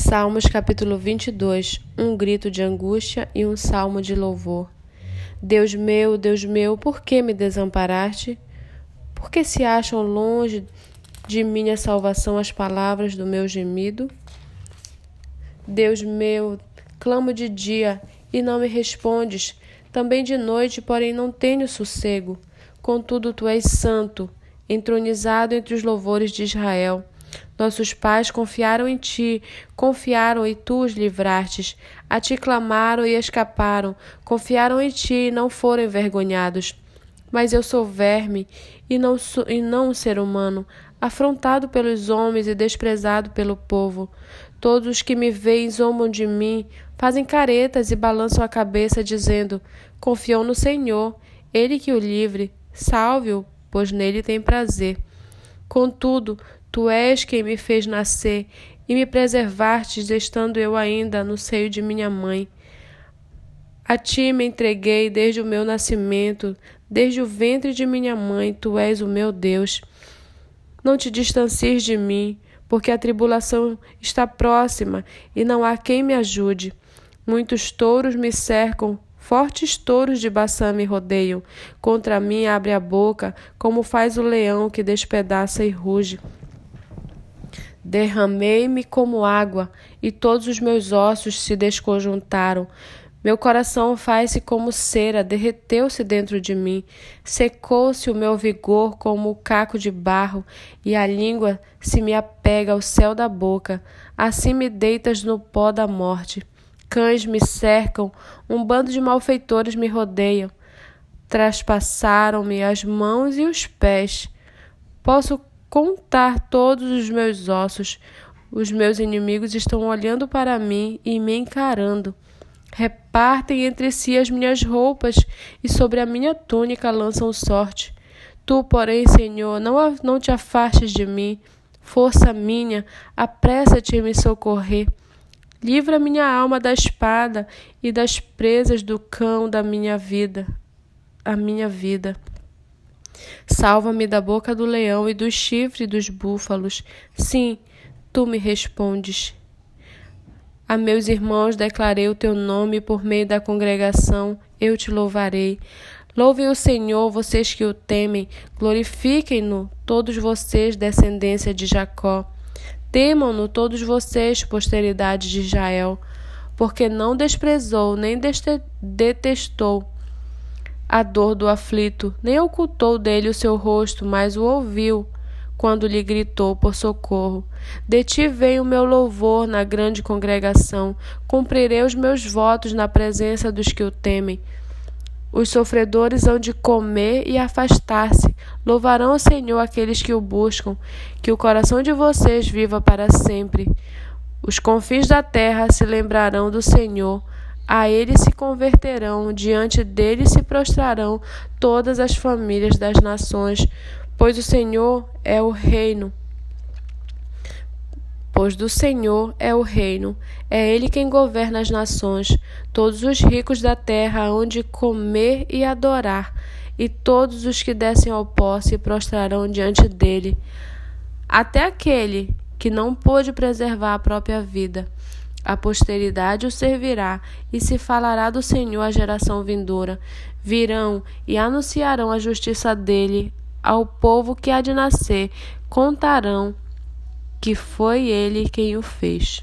Salmos capítulo 22 Um grito de angústia e um salmo de louvor. Deus meu, Deus meu, por que me desamparaste? Por que se acham longe de minha salvação as palavras do meu gemido? Deus meu, clamo de dia e não me respondes, também de noite, porém não tenho sossego. Contudo, tu és santo, entronizado entre os louvores de Israel. Nossos pais confiaram em ti, confiaram e tu os livrastes. A ti clamaram e escaparam, confiaram em ti e não foram envergonhados. Mas eu sou verme e não, sou, e não um ser humano, afrontado pelos homens e desprezado pelo povo. Todos os que me veem zombam de mim, fazem caretas e balançam a cabeça, dizendo: Confiou no Senhor, ele que o livre, salve-o, pois nele tem prazer. Contudo, Tu és quem me fez nascer e me preservastes, estando eu ainda no seio de minha mãe. A ti me entreguei desde o meu nascimento, desde o ventre de minha mãe, tu és o meu Deus. Não te distancies de mim, porque a tribulação está próxima e não há quem me ajude. Muitos touros me cercam, fortes touros de Baçã me rodeiam. Contra mim abre a boca, como faz o leão que despedaça e ruge. Derramei-me como água, e todos os meus ossos se desconjuntaram. Meu coração faz-se como cera, derreteu-se dentro de mim. Secou-se o meu vigor como o caco de barro, e a língua se me apega ao céu da boca. Assim me deitas no pó da morte. Cães me cercam, um bando de malfeitores me rodeiam. Traspassaram-me as mãos e os pés. Posso contar todos os meus ossos. Os meus inimigos estão olhando para mim e me encarando. Repartem entre si as minhas roupas e sobre a minha túnica lançam sorte. Tu, porém, Senhor, não, não te afastes de mim. Força minha, apressa-te em me socorrer. Livra minha alma da espada e das presas do cão da minha vida, a minha vida. Salva-me da boca do leão e do chifre dos búfalos. Sim, tu me respondes. A meus irmãos declarei o teu nome por meio da congregação, eu te louvarei. Louvem o Senhor, vocês que o temem, glorifiquem-no, todos vocês, descendência de Jacó. Temam-no todos vocês, posteridade de Israel, porque não desprezou nem detestou a dor do aflito, nem ocultou dele o seu rosto, mas o ouviu quando lhe gritou por socorro. De ti vem o meu louvor na grande congregação, cumprirei os meus votos na presença dos que o temem. Os sofredores hão de comer e afastar-se. Louvarão o Senhor aqueles que o buscam. Que o coração de vocês viva para sempre. Os confins da terra se lembrarão do Senhor a ele se converterão, diante dele se prostrarão todas as famílias das nações, pois o Senhor é o reino. Pois do Senhor é o reino, é ele quem governa as nações. Todos os ricos da terra hão de comer e adorar, e todos os que descem ao pó se prostrarão diante dele. Até aquele que não pôde preservar a própria vida a posteridade o servirá, e se falará do Senhor à geração vindoura. Virão e anunciarão a justiça dele ao povo que há de nascer, contarão que foi ele quem o fez.